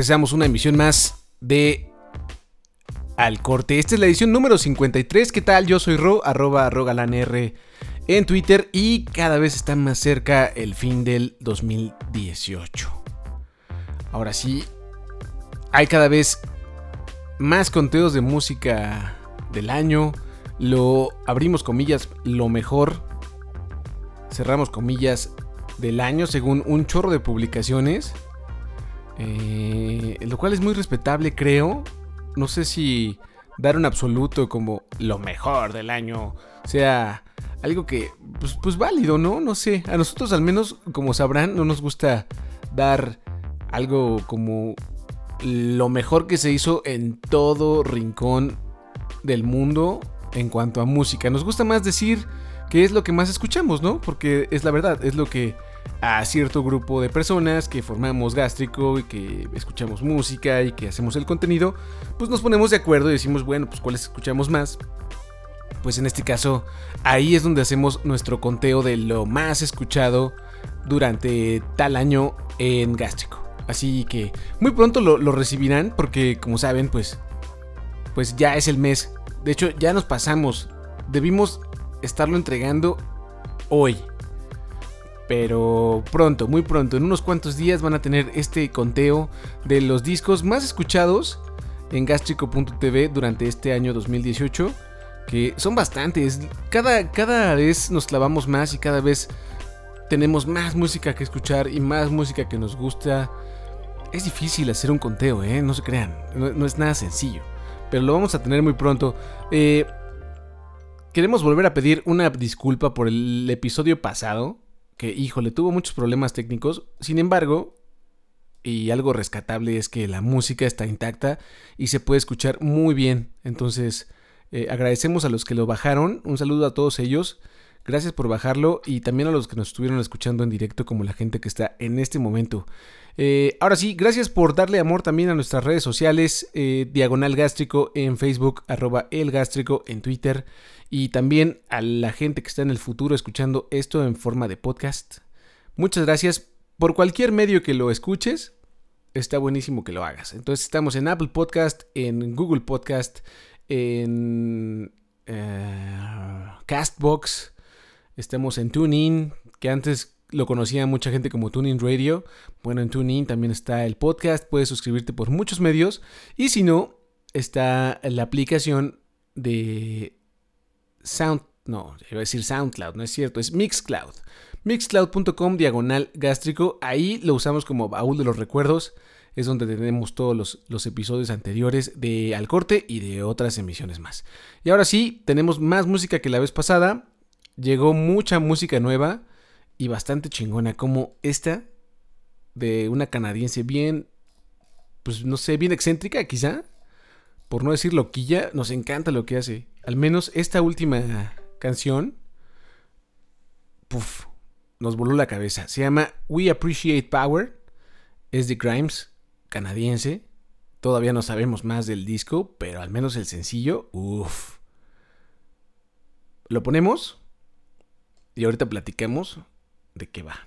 empezamos una emisión más de Al Corte. Esta es la edición número 53. ¿Qué tal? Yo soy Ro, arroba rogalanr en Twitter y cada vez está más cerca el fin del 2018. Ahora sí, hay cada vez más conteos de música del año. Lo abrimos comillas, lo mejor. Cerramos comillas del año según un chorro de publicaciones. Eh, lo cual es muy respetable, creo. No sé si dar un absoluto como lo mejor del año sea algo que, pues, pues, válido, ¿no? No sé. A nosotros al menos, como sabrán, no nos gusta dar algo como lo mejor que se hizo en todo rincón del mundo en cuanto a música. Nos gusta más decir que es lo que más escuchamos, ¿no? Porque es la verdad, es lo que a cierto grupo de personas que formamos gástrico y que escuchamos música y que hacemos el contenido, pues nos ponemos de acuerdo y decimos, bueno, pues cuáles escuchamos más. Pues en este caso, ahí es donde hacemos nuestro conteo de lo más escuchado durante tal año en gástrico. Así que muy pronto lo, recibirán porque como saben, pues, pues ya es el mes. De hecho, ya nos pasamos. Debimos estarlo entregando hoy pero pronto, muy pronto, en unos cuantos días van a tener este conteo de los discos más escuchados en gastrico.tv durante este año 2018, que son bastantes. Cada, cada vez nos clavamos más y cada vez tenemos más música que escuchar y más música que nos gusta. Es difícil hacer un conteo, ¿eh? no se crean, no, es nada sencillo, pero lo vamos a tener muy pronto. Eh, queremos volver a pedir una disculpa por el episodio pasado que, híjole, tuvo muchos problemas técnicos. Sin embargo, y algo rescatable es que la música está intacta y se puede escuchar muy bien. Entonces, eh, agradecemos a los que lo bajaron. Un saludo a todos ellos. Gracias por bajarlo y también a los que nos estuvieron escuchando en directo como la gente que está en este momento. Eh, ahora sí, gracias por darle amor también a nuestras redes sociales, eh, Diagonal Gástrico en Facebook, arroba El Gástrico en Twitter y también a la gente que está en el futuro escuchando esto en forma de podcast. Muchas gracias por cualquier medio que lo escuches. Está buenísimo que lo hagas. Entonces estamos en Apple Podcast, en Google Podcast, en eh, Castbox, estamos en TuneIn, que antes lo conocía mucha gente como TuneIn Radio. Bueno, en TuneIn también está el podcast, puedes suscribirte por muchos medios. Y si no, está la aplicación de Sound, no, iba a decir SoundCloud, no es cierto, es Mixcloud. Mixcloud.com diagonal gástrico, ahí lo usamos como baúl de los recuerdos, es donde tenemos todos los, los, episodios anteriores de Al Corte y de otras emisiones más. Y ahora sí, tenemos más música que la vez pasada, llegó mucha música nueva y bastante chingona, como esta de una canadiense bien, pues no sé, bien excéntrica quizá, por no decir loquilla, nos encanta lo que hace. Al menos esta última canción, puff, nos voló la cabeza. Se llama We Appreciate Power. Es de Grimes, canadiense. Todavía no sabemos más del disco, pero al menos el sencillo, uff. Lo ponemos y ahorita platicamos de qué va.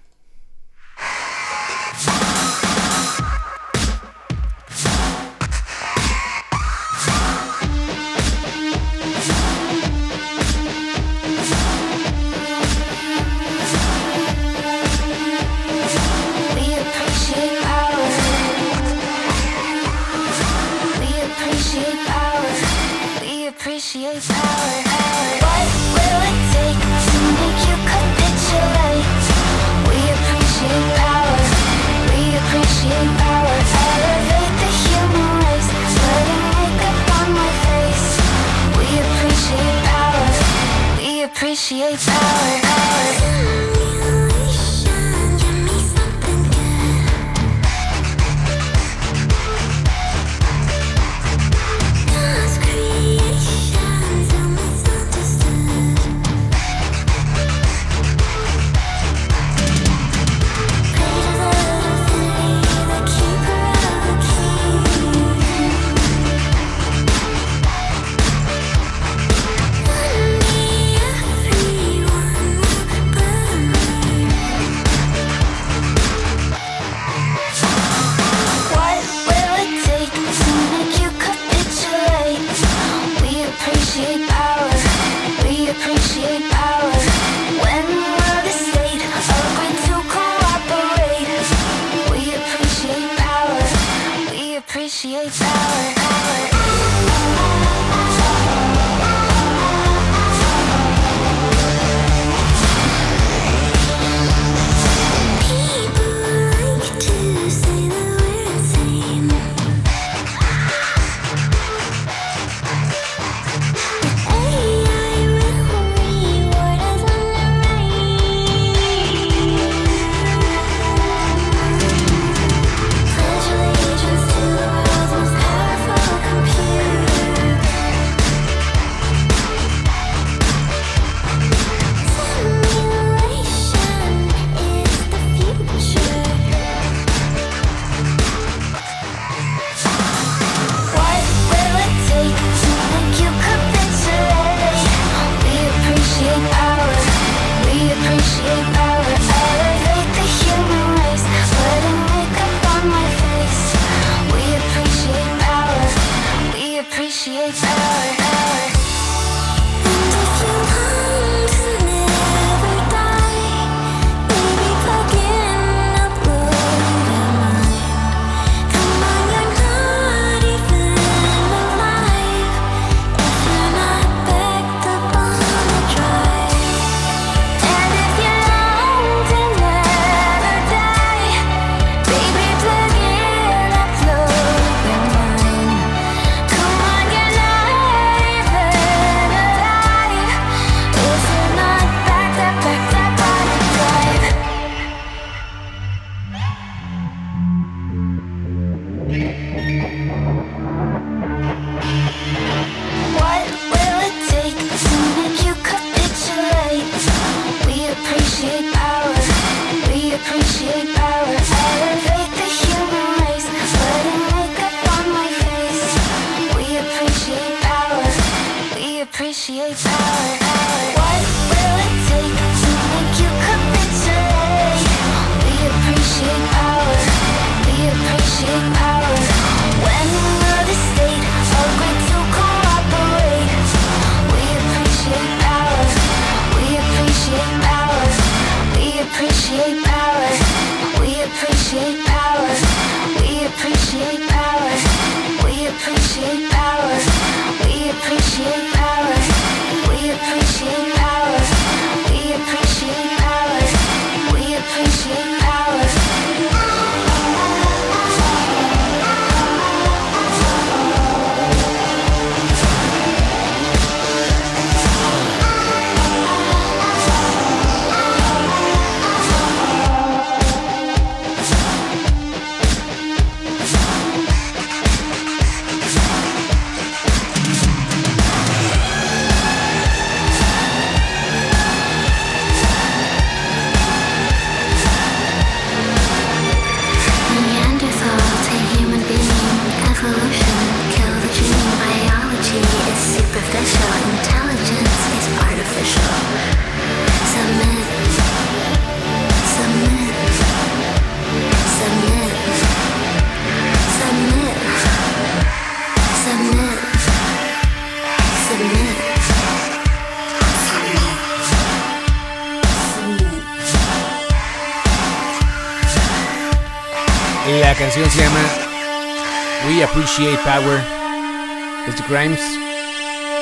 Grimes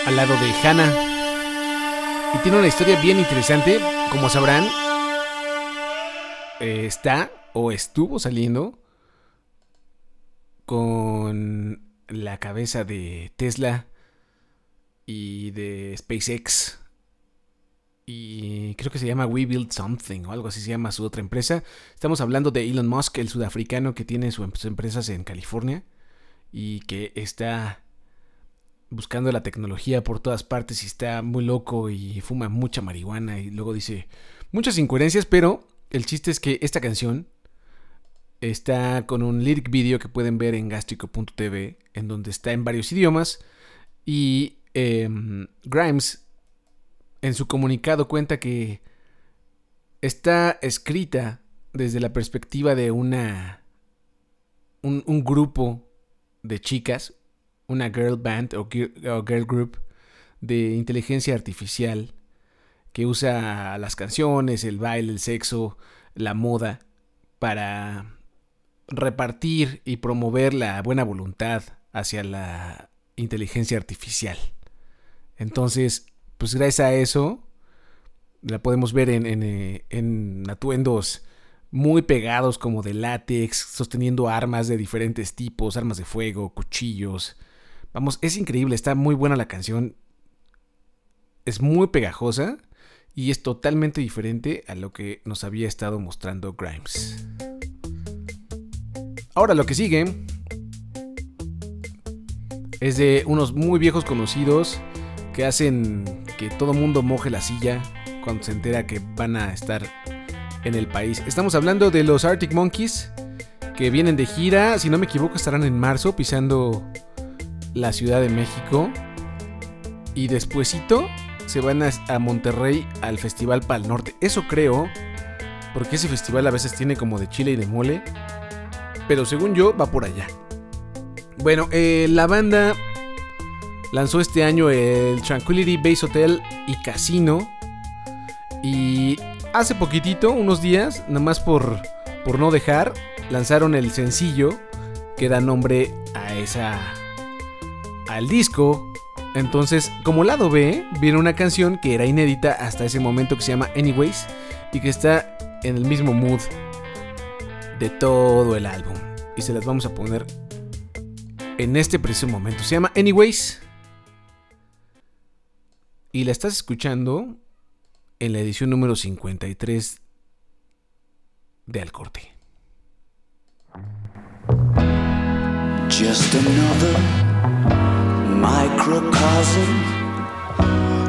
al lado de Hannah. Y tiene una historia bien interesante. Como sabrán, eh, está o estuvo saliendo con la cabeza de Tesla y de SpaceX. Y creo que se llama We Build Something o algo así se llama su otra empresa. Estamos hablando de Elon Musk, el sudafricano que tiene em-, sus empresas en California y que está buscando la tecnología por todas partes y está muy loco y fuma mucha marihuana y luego dice muchas incoherencias, pero el chiste es que esta canción está con un lyric video que pueden ver en gastrico.tv, en donde está en varios idiomas. Y em, Grimes, en su comunicado, cuenta que está escrita desde la perspectiva de una. un grupo de chicas una girl band o girl group de inteligencia artificial que usa las canciones, el baile, el sexo, la moda para repartir y promover la buena voluntad hacia la inteligencia artificial. Entonces, pues gracias a eso, la podemos ver en, en eh, atuendos muy pegados como de látex, sosteniendo armas de diferentes tipos, armas de fuego, cuchillos, Vamos, es increíble, está muy buena la canción. Es muy pegajosa y es totalmente diferente a lo que nos había estado mostrando Grimes. Ahora lo que sigue es de unos muy viejos conocidos que hacen que todo mundo moje la silla cuando se entera que van a estar en el país. Estamos hablando de los Arctic Monkeys que vienen de gira, si no me equivoco estarán en marzo pisando la Ciudad de México y despuesito se van a, Monterrey al Festival Pal Norte. Eso creo, porque ese festival a veces tiene como de chile y de mole, pero según yo va por allá. Bueno, eh, la banda lanzó este año el Tranquility Base Hotel y Casino y hace poquitito, unos días, nada más por, por no dejar, lanzaron el sencillo que da nombre a esa. Al disco. Entonces, como lado B, viene una canción que era inédita hasta ese momento que se llama Anyways y que está en el mismo mood de todo el álbum. Y se las vamos a poner en este preciso momento. Se llama Anyways. Y la estás escuchando en la edición número 53 de Al Corte. Just another microcosm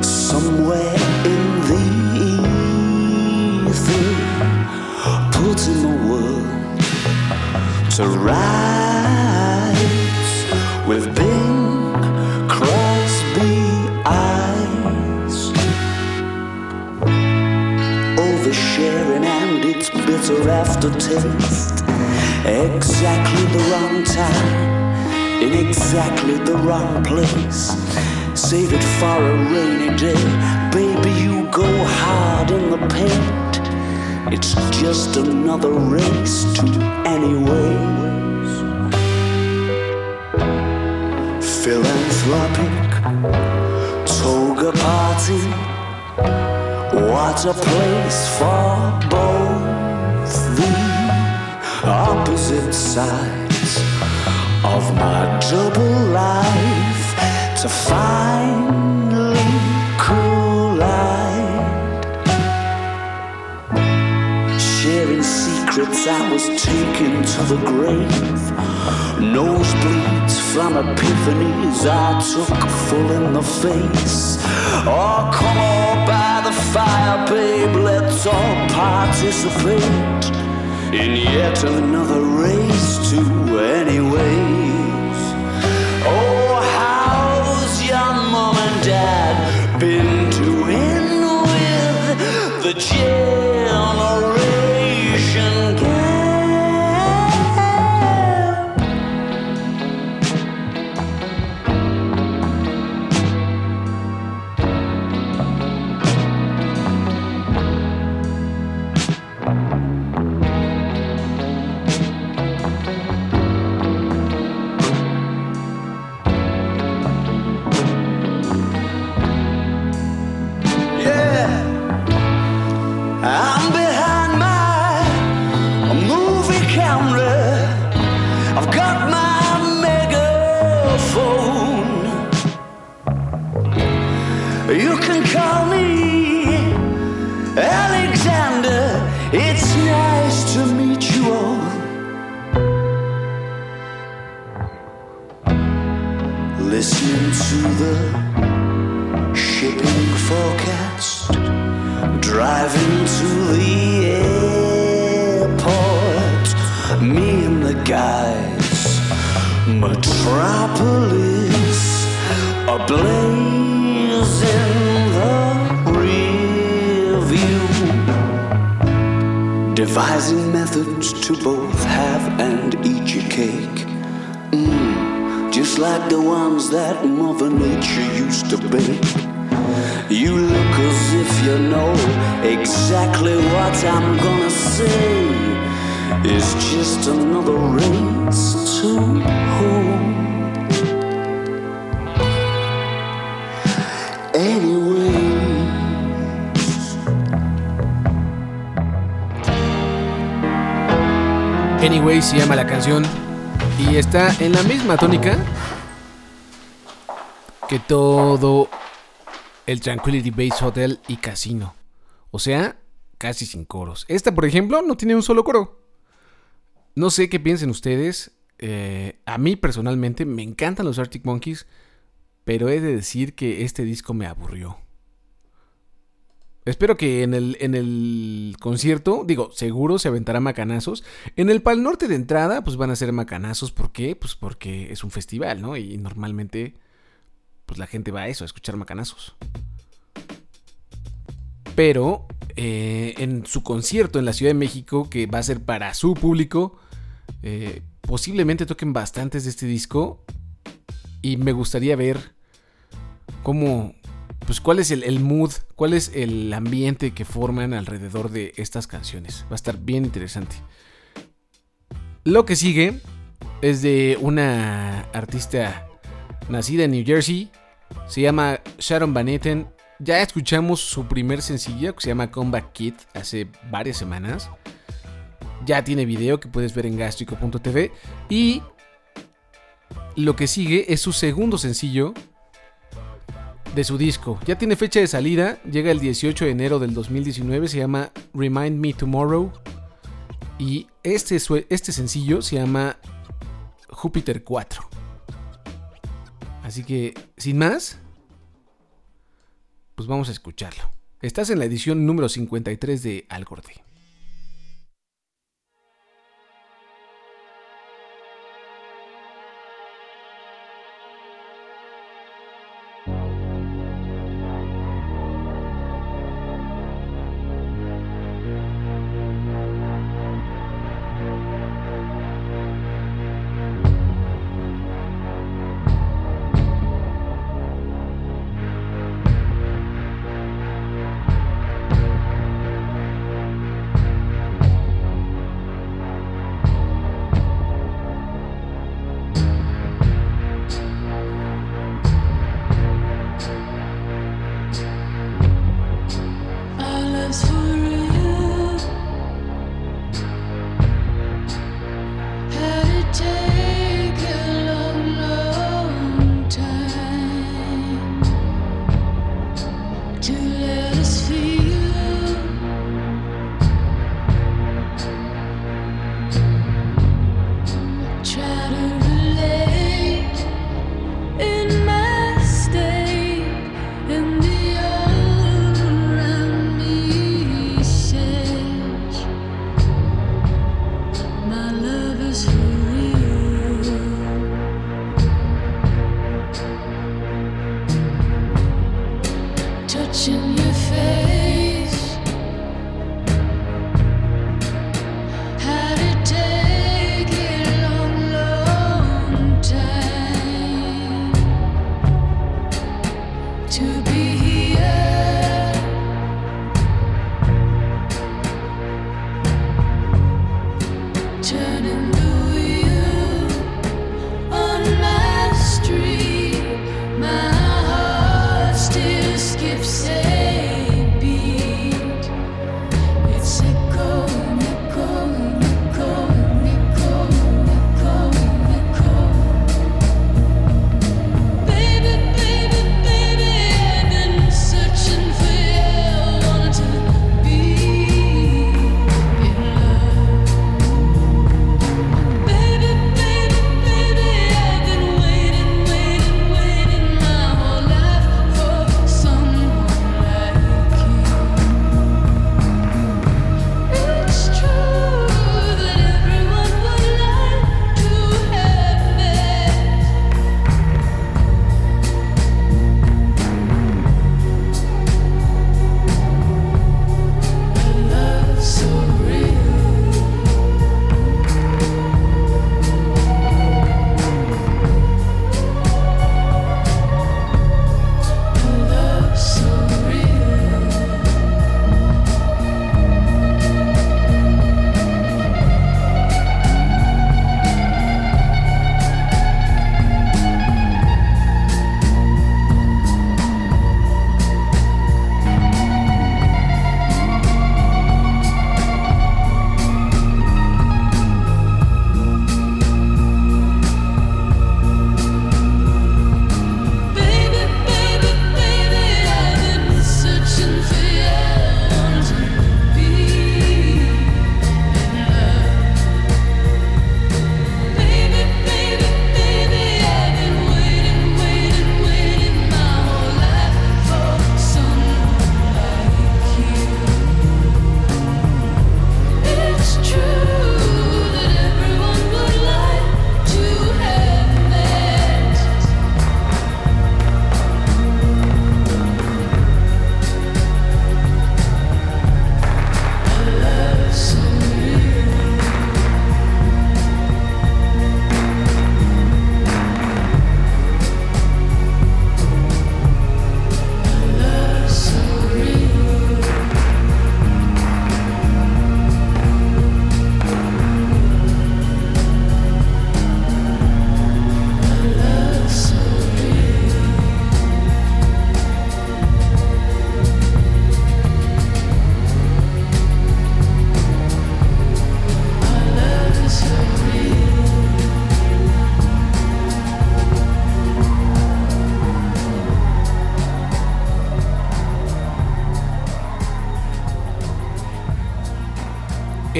somewhere in the ether, putting the world to rights with Bing Crosby eyes. Oversharing and its bitter aftertaste. Exactly the wrong time, in exactly the wrong place. Save it for a rainy day, baby. You go hard in the paint. It's just another race to anyways. Philanthropic toga party. What a place for both the opposite sides of my double life to finally collide. Sharing secrets, I was taken to the grave. Nosebleeds from epiphanies I took full in the face. Oh, come on by the fire, babe, let's all participate in yet another race to anyways. Oh, how's your mom and dad been doing with the generation guys, Metropolis, ablaze in the review. Devising methods to both have and eat your cake. Mm, just like the ones that Mother Nature used to bake. You look as if you know exactly what I'm gonna say. Is just another race to. Anyway. Anyway se llama la canción y está en la misma tónica que todo el Tranquility Base Hotel y Casino. O sea, casi sin coros. Esta, por ejemplo, no tiene un solo coro. No sé qué piensen ustedes. eh, a mí personalmente me encantan los Arctic Monkeys, pero he de decir que este disco me aburrió. Espero que en el, en el concierto, digo, seguro se aventará macanazos. En el Pal Norte de entrada, pues van a ser macanazos. ¿Por qué? Pues porque es un festival, ¿no? Y normalmente, pues la gente va a eso, a escuchar macanazos. Pero eh, en su concierto en la Ciudad de México, que va a ser para su público, eh, posiblemente toquen bastantes de este disco. Y me gustaría ver cómo, pues cuál es el, el mood, cuál es el ambiente que forman alrededor de estas canciones. Va a estar bien interesante. Lo que sigue es de una artista nacida en New Jersey. Se llama Sharon Van Etten. Ya escuchamos su primer sencillo que se llama Comeback Kid hace varias semanas. Ya tiene video que puedes ver en gastrico.tv. Y lo que sigue es su segundo sencillo de su disco. Ya tiene fecha de salida, llega el 18 de enero del 2019, se llama Remind Me Tomorrow. Y este, este sencillo se llama Júpiter 4. Así que, sin más, pues vamos a escucharlo. Estás en la edición número 53 de Al see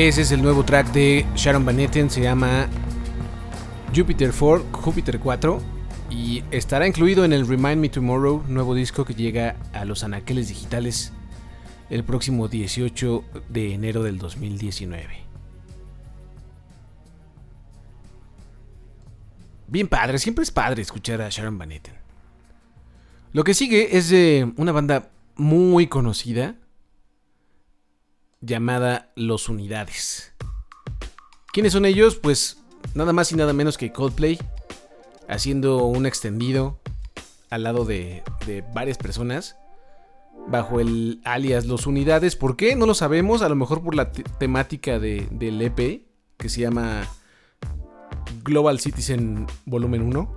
Ese es el nuevo track de Sharon Van Etten, se llama Jupiter 4, Jupiter 4 y estará incluido en el Remind Me Tomorrow, nuevo disco que llega a los anaqueles digitales el próximo 18 de enero del 2019. Bien padre, siempre es padre escuchar a Sharon Van Etten. Lo que sigue es de una banda muy conocida llamada Los Unidades. ¿Quiénes son ellos? Pues nada más y nada menos que Coldplay, haciendo un extendido al lado de, de varias personas, bajo el alias Los Unidades. ¿Por qué? No lo sabemos, a lo mejor por la te- temática de- del EP, que se llama Global Citizen Volumen 1,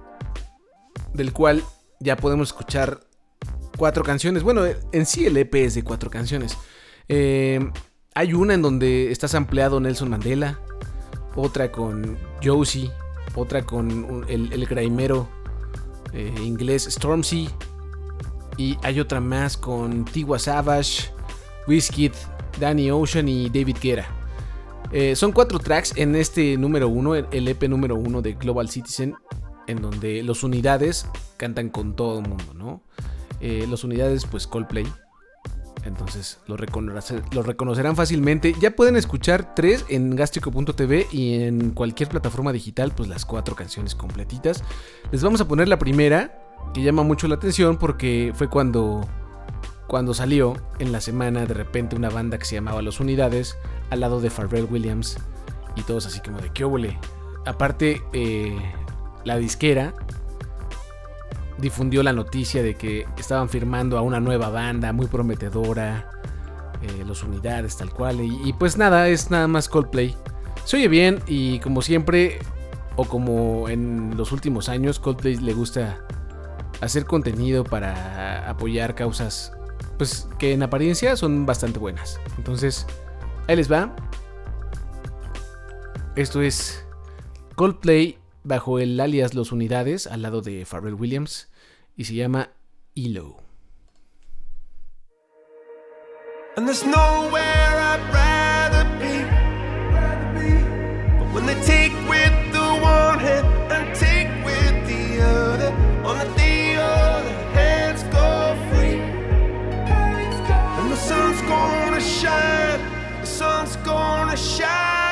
del cual ya podemos escuchar cuatro canciones. Bueno, en sí el EP es de cuatro canciones. Eh, hay una en donde está sampleado Nelson Mandela, otra con Josie, otra con el, el eh, inglés Stormzy, y hay otra más con Tiwa Savage, Wizkid, Danny Ocean y David Guerra. Eh, son cuatro tracks en este número uno, el EP número uno de Global Citizen, en donde los unidades cantan con todo el mundo, ¿no? Eh, los unidades, pues Coldplay. Entonces lo, reconocer- lo reconocerán fácilmente. Ya pueden escuchar tres en gastrico.tv y en cualquier plataforma digital, pues las cuatro canciones completitas. Les vamos a poner la primera, que llama mucho la atención porque fue cuando, cuando salió en la semana de repente una banda que se llamaba Los Unidades al lado de Pharrell Williams y todos así como de qué óvole. Aparte, eh, la disquera difundió la noticia de que estaban firmando a una nueva banda muy prometedora, eh, los unidades tal cual, y, y pues nada, es nada más Coldplay. Se oye bien y como siempre, o como en los últimos años, Coldplay le gusta hacer contenido para apoyar causas, pues que en apariencia son bastante buenas. Entonces, ahí les va. Esto es Coldplay bajo el alias Los Unidades al lado de Pharrell Williams y se llama ELO. And there's nowhere I'd rather be. But when they take with the one hand and take with the other, on the day the hands go free. And the sun's gonna shine, the sun's gonna shine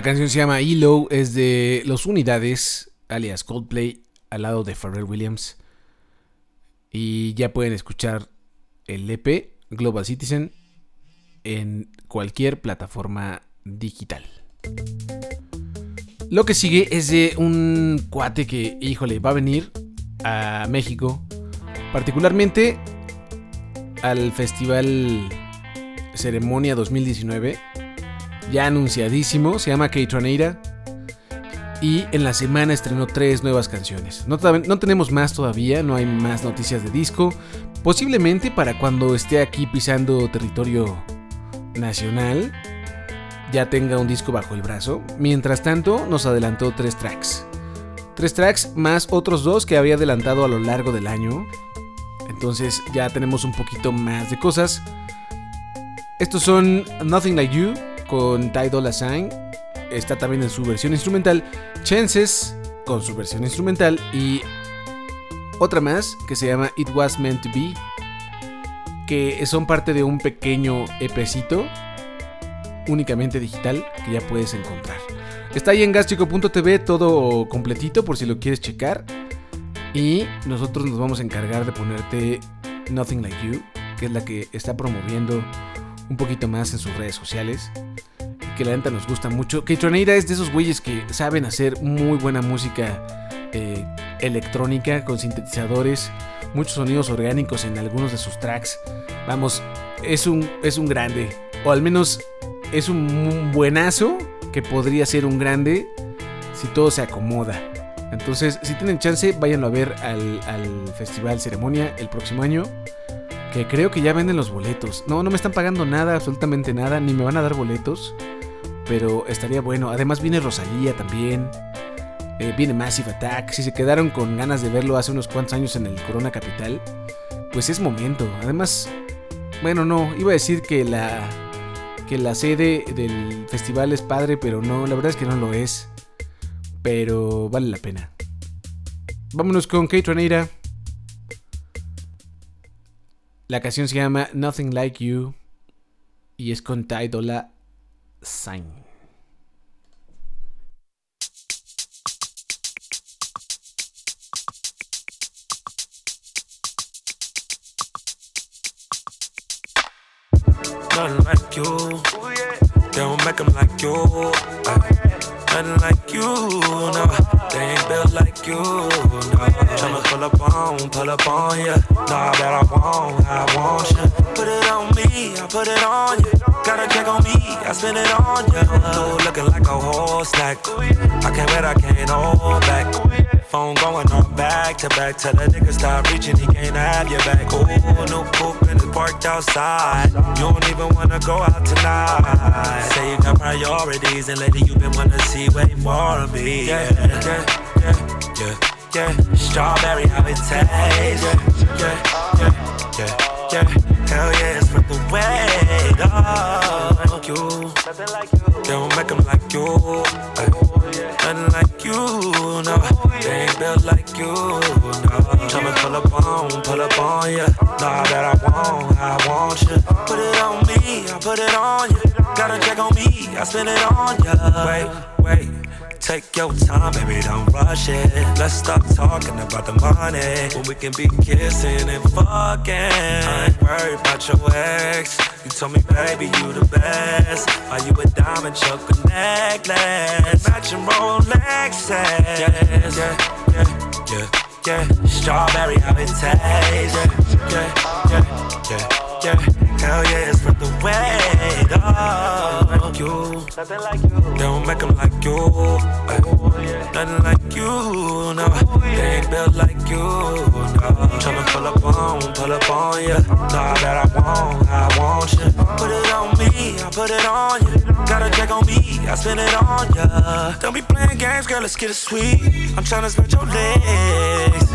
La canción se llama ELO, es de Los Unidades, alias Coldplay, al lado de Pharrell Williams. Y ya pueden escuchar el EP Global Citizen en cualquier plataforma digital. Lo que sigue es de un cuate que, híjole, va a venir a México, particularmente al Festival Ceremonia 2019, ya anunciadísimo, se llama K-Troneira. Y en la semana estrenó tres nuevas canciones. No, no tenemos más todavía, no hay más noticias de disco. Posiblemente para cuando esté aquí pisando territorio nacional, ya tenga un disco bajo el brazo. Mientras tanto, nos adelantó tres tracks. Tres tracks más otros dos que había adelantado a lo largo del año. Entonces ya tenemos un poquito más de cosas. Estos son Nothing Like You con Ty Dolla Sign. Está también en su versión instrumental. Chances con su versión instrumental. Y otra más que se llama It Was Meant to Be. Que son parte de un pequeño EPcito únicamente digital que ya puedes encontrar. Está ahí en gaschico.tv todo completito por si lo quieres checar. Y nosotros nos vamos a encargar de ponerte Nothing Like You, que es la que está promoviendo un poquito más en sus redes sociales. Que la neta nos gusta mucho. Que es de esos güeyes que saben hacer muy buena música eh, electrónica con sintetizadores, muchos sonidos orgánicos en algunos de sus tracks. Vamos, es un, es un grande. O al menos es un buenazo que podría ser un grande si todo se acomoda. Entonces, si tienen chance, váyanlo a ver al, al Festival Ceremonia el próximo año. Que creo que ya venden los boletos. No, no me están pagando nada, absolutamente nada, ni me van a dar boletos. Pero estaría bueno. Además viene Rosalía también. eh, viene Massive Attack. Si se quedaron con ganas de verlo hace unos cuantos años en el Corona Capital, pues es momento. Además, bueno, no, iba a decir que la que la sede del festival es padre, pero no, la verdad es que no lo es. Pero vale la pena. Vámonos con Kate Troneira. La canción se llama Nothing Like You y es con Ty Nothing like you. No, they ain't built like you. No, tryna pull up on, pull up on ya. Nah, that I want, I want ya. Put it on me, I put it on you. Got a check on me, I spend it on ya. Dude, looking like a whole snack. I can't wait, I can't hold back. Phone going on back to back. Tell the nigga stop reaching, he can't have your back. Ooh, new coupe and it's parked outside. You don't even wanna go out tonight. Say you got priorities, and lately you been wanna see way more of me. Yeah, yeah, yeah, yeah, yeah. Strawberry, how it tastes. Yeah, yeah, yeah, yeah, yeah. Hell yeah, it's worth the wait. Oh, like you. They don't make them like you. Ay, Nothing like you, no. They ain't built like you, no. Tryna pull up on, pull up on ya. Nah, that I want, I want you. Put it on me, I put it on you. Got a check on me, I spend it on ya. Wait, wait. Take your time, baby, don't rush it. Let's stop talking about the money when we can be kissing and fucking. I ain't worried about your ex. You told me, baby, you the best. Are you a diamond choker necklace? Matching Rolexes. Yeah, yeah, yeah, yeah, yeah. Strawberry, how it tastes. Yeah, yeah, yeah, yeah, yeah. Hell yeah, it's worth the wait. Oh, nothing like you. They don't make them like you. ay. Nothing like you, no. They ain't built like you, no. Tryna pull up on, pull up on ya. Nah, that I want, I want you. Put it on me, I put it on you. Got a check on me, I spend it on ya. Don't be playing games, girl, let's get it sweet. I'm tryna spread your legs.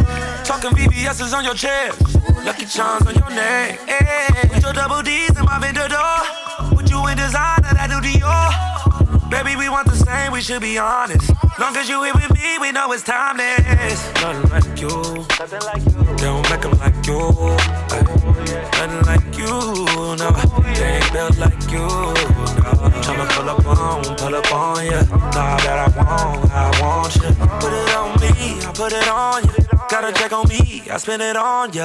Talking VVS's on your chest. Lucky charms on your neck. Hey, with your double Double D's in my vendor door. Put you in designer, that do Dior. Baby, we want the same, we should be honest. Long as you here with me, we know it's timeless. Nothing like you. Nothing like you. They don't make them like you. Nothing like you, no. They ain't built like you, no. Tryna pull up on, pull up on ya. Nah, that I want, I want ya. Put it on me, I put it on ya. Got to check on me, I spend it on ya.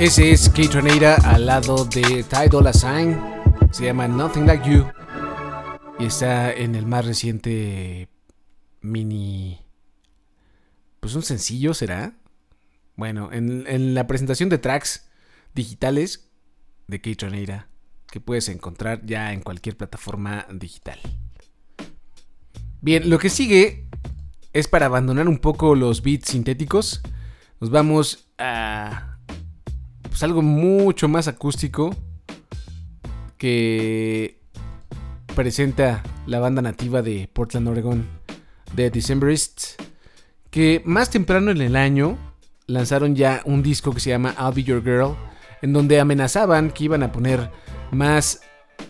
Ese es Kate Reneira al lado de Ty Dolla Sign. Se llama Nothing Like You. Y está en el más reciente mini. Pues un sencillo será. Bueno, en, la presentación de tracks digitales de Kate. Que puedes encontrar ya en cualquier plataforma digital. Bien, lo que sigue es para abandonar un poco los beats sintéticos. Nos vamos a pues algo mucho más acústico que presenta la banda nativa de Portland, Oregon, The Decemberists, que más temprano en el año lanzaron ya un disco que se llama I'll Be Your Girl, en donde amenazaban que iban a poner más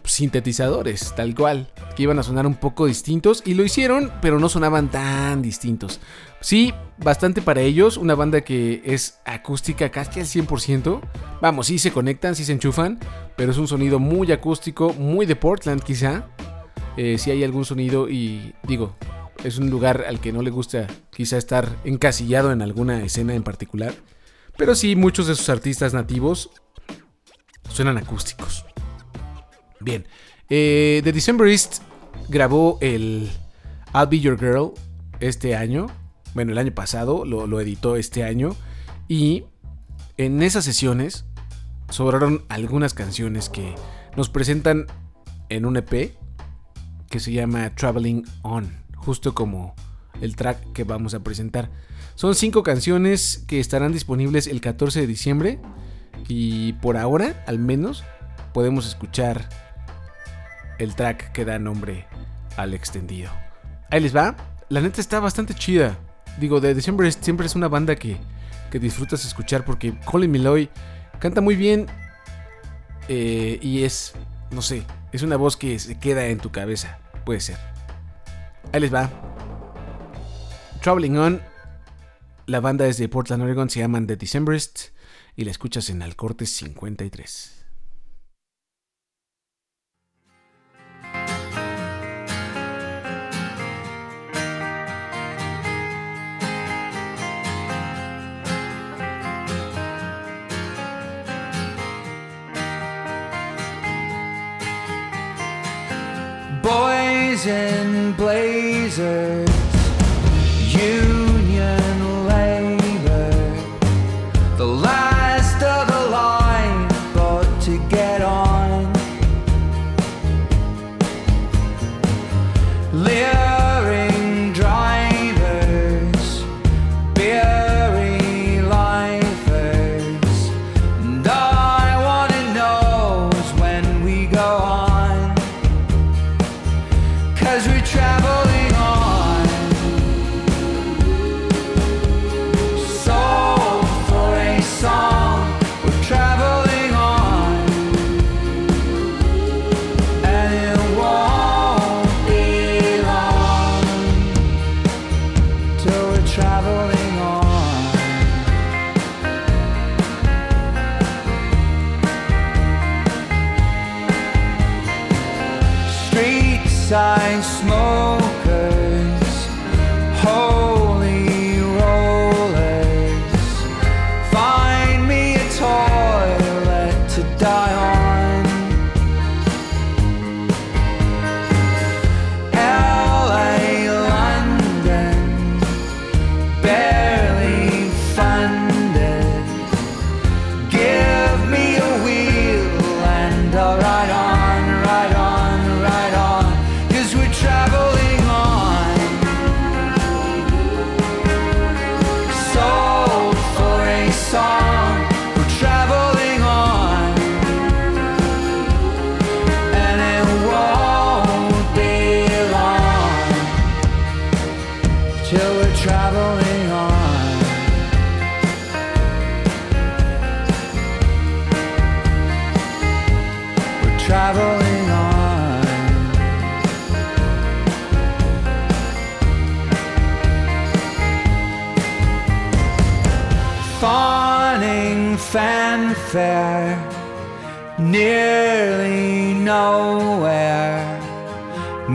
sintetizadores, tal cual, que iban a sonar un poco distintos y lo hicieron, pero no sonaban tan distintos. Sí, bastante para ellos, una banda que es acústica casi al 100%. Vamos, sí se conectan, sí se enchufan, pero es un sonido muy acústico, muy de Portland quizá. Eh, si hay algún sonido y digo, es un lugar al que no le gusta quizá estar encasillado en alguna escena en particular. Pero sí, muchos de sus artistas nativos suenan acústicos. Bien, eh, The Decemberist grabó el I'll Be Your Girl este año. Bueno, el año pasado, lo editó este año. Y en esas sesiones sobraron algunas canciones que nos presentan en un EP que se llama Traveling On, justo como el track que vamos a presentar. Son cinco canciones que estarán disponibles el 14 de diciembre y por ahora, al menos, podemos escuchar el track que da nombre al extendido. Ahí les va. La neta está bastante chida. Digo, de December siempre es una banda que, que disfrutas escuchar porque Colin Meloy canta muy bien eh, y es, no sé, es una voz que se queda en tu cabeza. Puede ser. Ahí les va. Traveling On. La banda es de Portland, Oregon. Se llaman The Decemberists. Y la escuchas en Alcorte 53. Boys in blazers,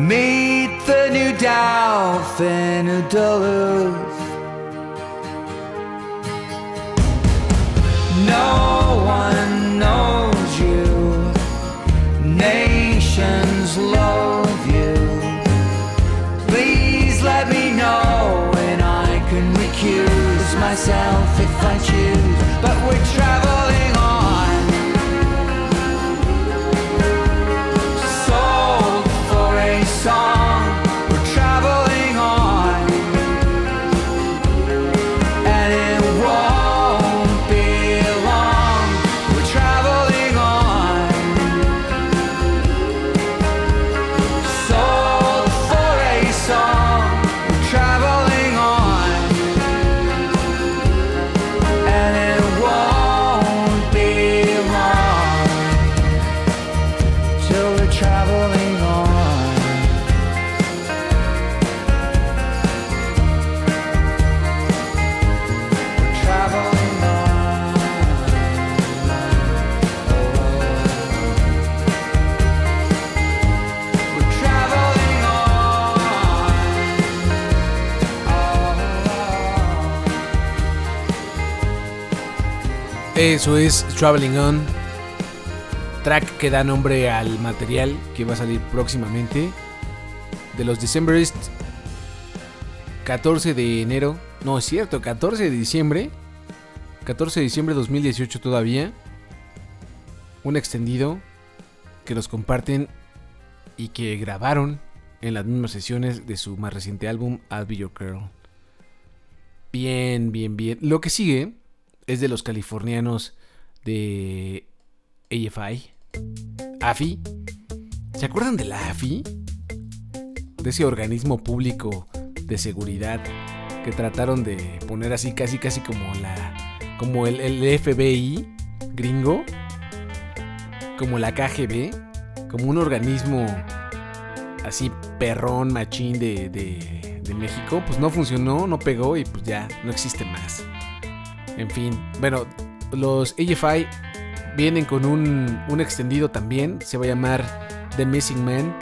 Meet the new Dolphin of Eso es Traveling On. Track que da nombre al material que va a salir próximamente. De los Decemberists. 14 de enero. No, es cierto, 14 de diciembre. 14 de diciembre de 2018 todavía. Un extendido que nos comparten y que grabaron en las mismas sesiones de su más reciente álbum, I'll Be Your Girl. Bien, bien, bien. Lo que sigue es de los californianos de AFI. AFI. ¿Se acuerdan de la AFI? De ese organismo público de seguridad que trataron de poner así casi casi como la como el, FBI gringo, como la KGB, como un organismo así perrón, machín de, de, de México, pues no funcionó, no pegó y pues ya no existe más. En fin, bueno, los AFI vienen con un, un extendido también, se va a llamar The Missing Man.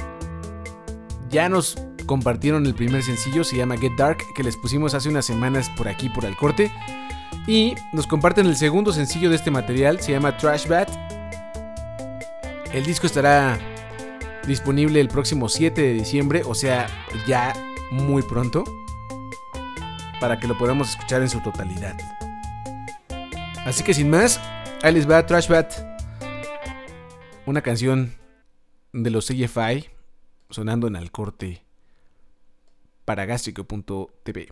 Ya nos compartieron el primer sencillo, se llama Get Dark, que les pusimos hace unas semanas por aquí, por el corte. Y nos comparten el segundo sencillo de este material, se llama Trash Bat. El disco estará disponible el próximo 7 de diciembre, o sea, ya muy pronto, para que lo podamos escuchar en su totalidad. Así que sin más, ahí les va Trash Bat, una canción de los CFI sonando en el corte para gástrico.tv.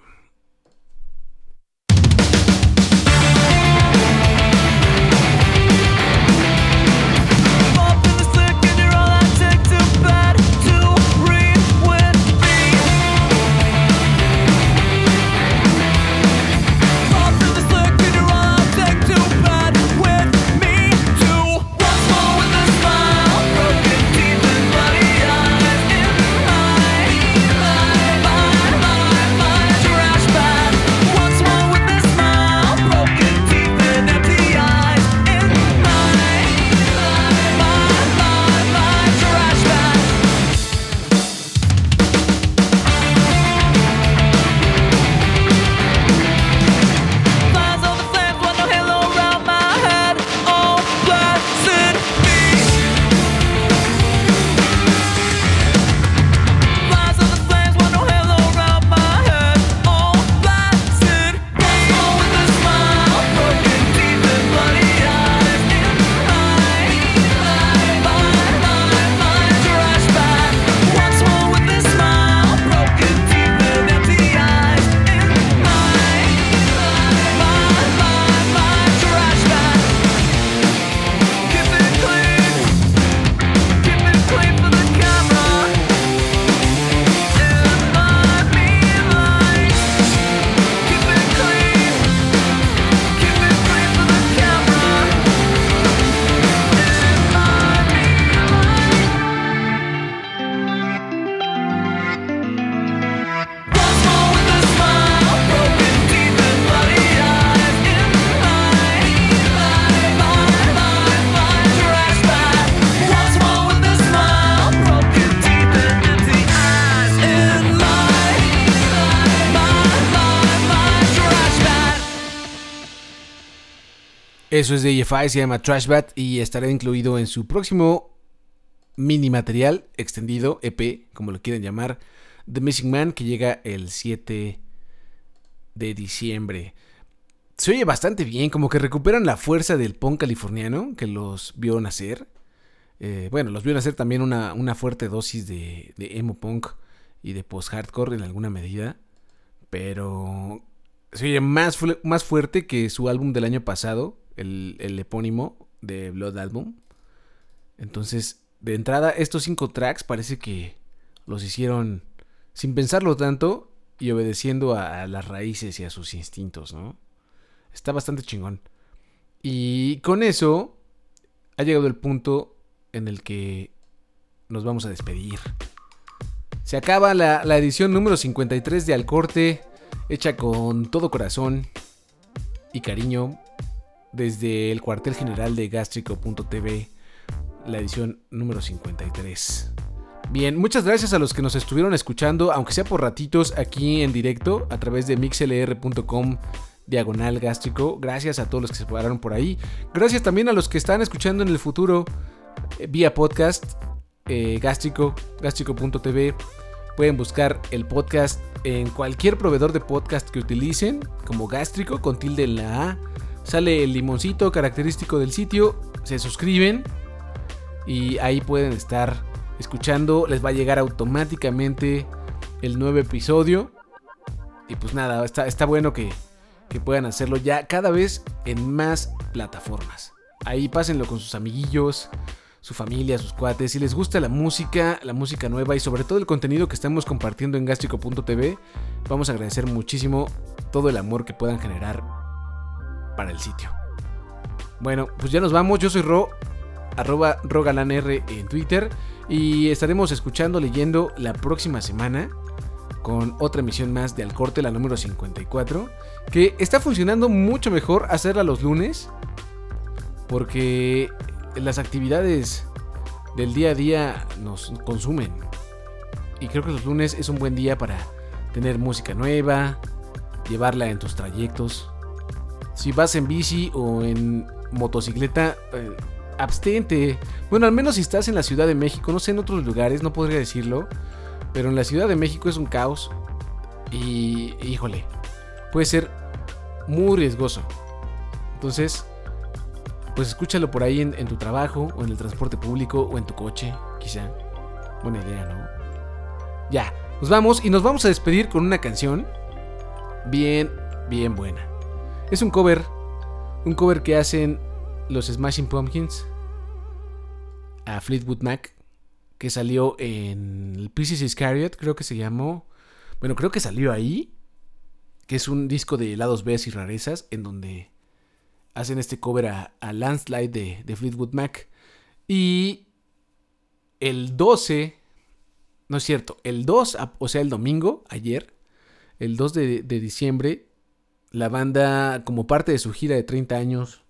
Eso es de EFI, se llama Trash Bat y estará incluido en su próximo mini material extendido, EP, como lo quieren llamar, The Missing Man, que llega el 7 de diciembre. Se oye bastante bien, como que recuperan la fuerza del punk californiano que los vio nacer. Eh, bueno, los vio nacer también una, una fuerte dosis de, de emo punk y de post-hardcore en alguna medida. Pero se oye más, más fuerte que su álbum del año pasado, el, el epónimo de Blood Album. Entonces, de entrada, estos cinco tracks parece que los hicieron sin pensarlo tanto y obedeciendo a, las raíces y a sus instintos, ¿no? Está bastante chingón. Y con eso ha llegado el punto en el que nos vamos a despedir. Se acaba la, la edición número 53 de Al Corte, hecha con todo corazón y cariño desde el cuartel general de Gástrico.tv, la edición número 53. Bien, muchas gracias a los que nos estuvieron escuchando, aunque sea por ratitos aquí en directo, a través de mixlr.com diagonal gástrico. Gracias a todos los que se pararon por ahí. Gracias también a los que están escuchando en el futuro eh, vía podcast eh, gástrico, gástrico.tv. Pueden buscar el podcast en cualquier proveedor de podcast que utilicen, como gástrico, con tilde en la A. Sale el limoncito característico del sitio, se suscriben y ahí pueden estar escuchando. Les va a llegar automáticamente el nuevo episodio. Y pues nada, está, está bueno que, que puedan hacerlo ya cada vez en más plataformas. Ahí pásenlo con sus amiguillos, su familia, sus cuates. Si les gusta la música, la música nueva y sobre todo el contenido que estamos compartiendo en gastrico.tv, vamos a agradecer muchísimo todo el amor que puedan generar el sitio. Bueno, pues ya nos vamos. Yo soy Ro, arroba rogalanr en Twitter. Y estaremos escuchando, leyendo la próxima semana con otra emisión más de Al Corte, la número 54. Que está funcionando mucho mejor hacerla los lunes. Porque las actividades del día a día nos consumen. Y creo que los lunes es un buen día para tener música nueva, llevarla en tus trayectos. Si vas en bici o en motocicleta, eh, abstente. Bueno, al menos si estás en la Ciudad de México, no sé en otros lugares, no podría decirlo. Pero en la Ciudad de México es un caos. Y, híjole, puede ser muy riesgoso. Entonces, pues escúchalo por ahí en, en tu trabajo, o en el transporte público, o en tu coche, quizá. Buena idea, ¿no? Ya, nos vamos y nos vamos a despedir con una canción bien, bien buena. Es un cover, un cover que hacen los Smashing Pumpkins a Fleetwood Mac, que salió en el Pieces Iscariot, creo que se llamó. Bueno, creo que salió ahí, que es un disco de lados B y rarezas, en donde hacen este cover a, a Landslide de, Fleetwood Mac. Y el 12, no es cierto, el 2, a- o sea, el domingo, ayer, el 2 de, de diciembre, la banda, como parte de su gira de 30 años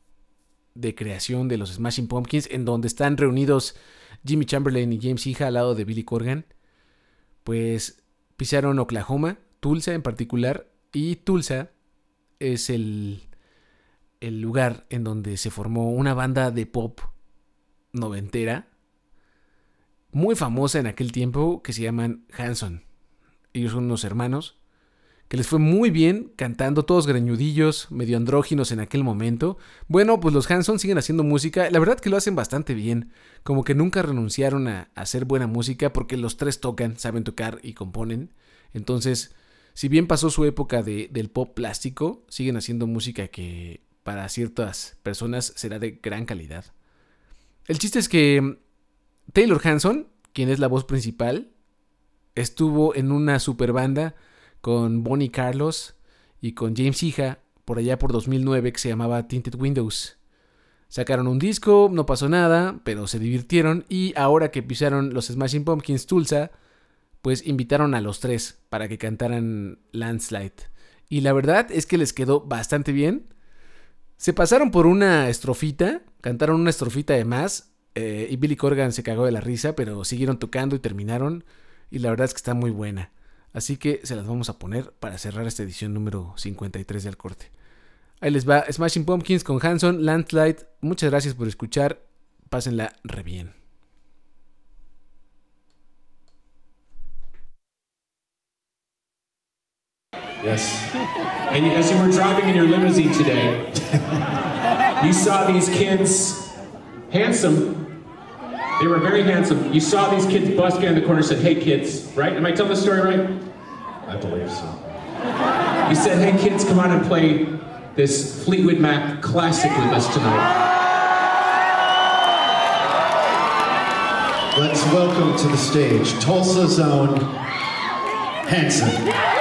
de creación de los Smashing Pumpkins, en donde están reunidos Jimmy Chamberlain y James Hija al lado de Billy Corgan, pues pisaron Oklahoma, Tulsa en particular, y Tulsa es el, el lugar en donde se formó una banda de pop noventera, muy famosa en aquel tiempo, que se llaman Hanson. Ellos son unos hermanos que les fue muy bien cantando, todos greñudillos, medio andróginos en aquel momento. Bueno, pues los Hanson siguen haciendo música, la verdad que lo hacen bastante bien, como que nunca renunciaron a, hacer buena música porque los tres tocan, saben tocar y componen. Entonces, si bien pasó su época de- del pop plástico, siguen haciendo música que para ciertas personas será de gran calidad. El chiste es que mm, Taylor Hanson, quien es la voz principal, estuvo en una super banda con Bonnie Carlos y con James Hija por allá por 2009 que se llamaba Tinted Windows. Sacaron un disco, no pasó nada, pero se divirtieron y ahora que pisaron los Smashing Pumpkins Tulsa, pues invitaron a los tres para que cantaran Landslide. Y la verdad es que les quedó bastante bien. Se pasaron por una estrofita, cantaron una estrofita de más, eh, y Billy Corgan se cagó de la risa, pero siguieron tocando y terminaron, y la verdad es que está muy buena. Así que se las vamos a poner para cerrar esta edición número 53 del corte. Ahí les va Smashing Pumpkins con Hanson, Landslide. Muchas gracias por escuchar. Pásenla re bien. Yes. And as you were driving limousine today, you saw these kids, handsome. They were very handsome. You saw these kids busking in the corner and said, Hey kids, right? Am I telling the story right? I believe so. You said, Hey kids, come on and play this Fleetwood Mac classic with us tonight. Let's welcome to the stage Tulsa's own Hanson.